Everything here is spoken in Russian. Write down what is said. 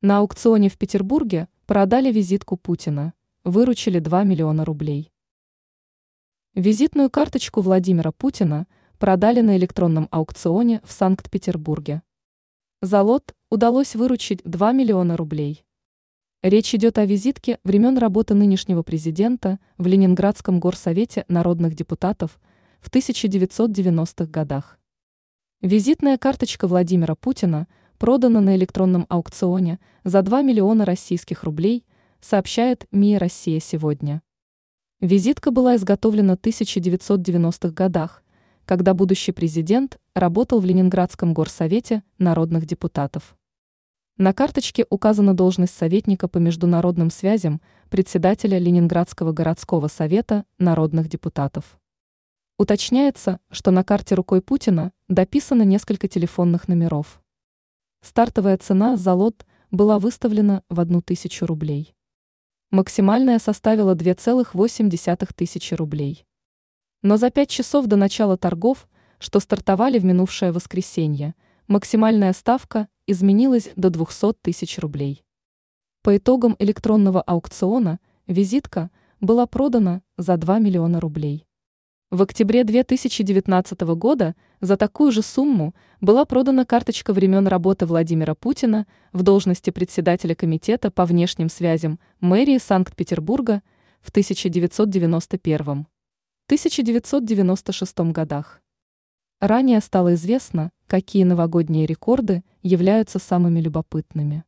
На аукционе в Петербурге продали визитку Путина, выручили 2 миллиона рублей. Визитную карточку Владимира Путина продали на электронном аукционе в Санкт-Петербурге. За лот удалось выручить 2 миллиона рублей. Речь идет о визитке времен работы нынешнего президента в Ленинградском горсовете народных депутатов в 1990-х годах. Визитная карточка Владимира Путина – продано на электронном аукционе за 2 миллиона российских рублей, сообщает МИА «Россия сегодня». Визитка была изготовлена в 1990-х годах, когда будущий президент работал в Ленинградском горсовете народных депутатов. На карточке указана должность советника по международным связям председателя Ленинградского городского совета народных депутатов. Уточняется, что на карте рукой Путина дописано несколько телефонных номеров. Стартовая цена за лот была выставлена в одну тысячу рублей. Максимальная составила 2,8 тысячи рублей. Но за пять часов до начала торгов, что стартовали в минувшее воскресенье, максимальная ставка изменилась до 200 тысяч рублей. По итогам электронного аукциона визитка была продана за 2 миллиона рублей. В октябре 2019 года за такую же сумму была продана карточка времен работы Владимира Путина в должности председателя Комитета по внешним связям мэрии Санкт-Петербурга в 1991-1996 годах. Ранее стало известно, какие новогодние рекорды являются самыми любопытными.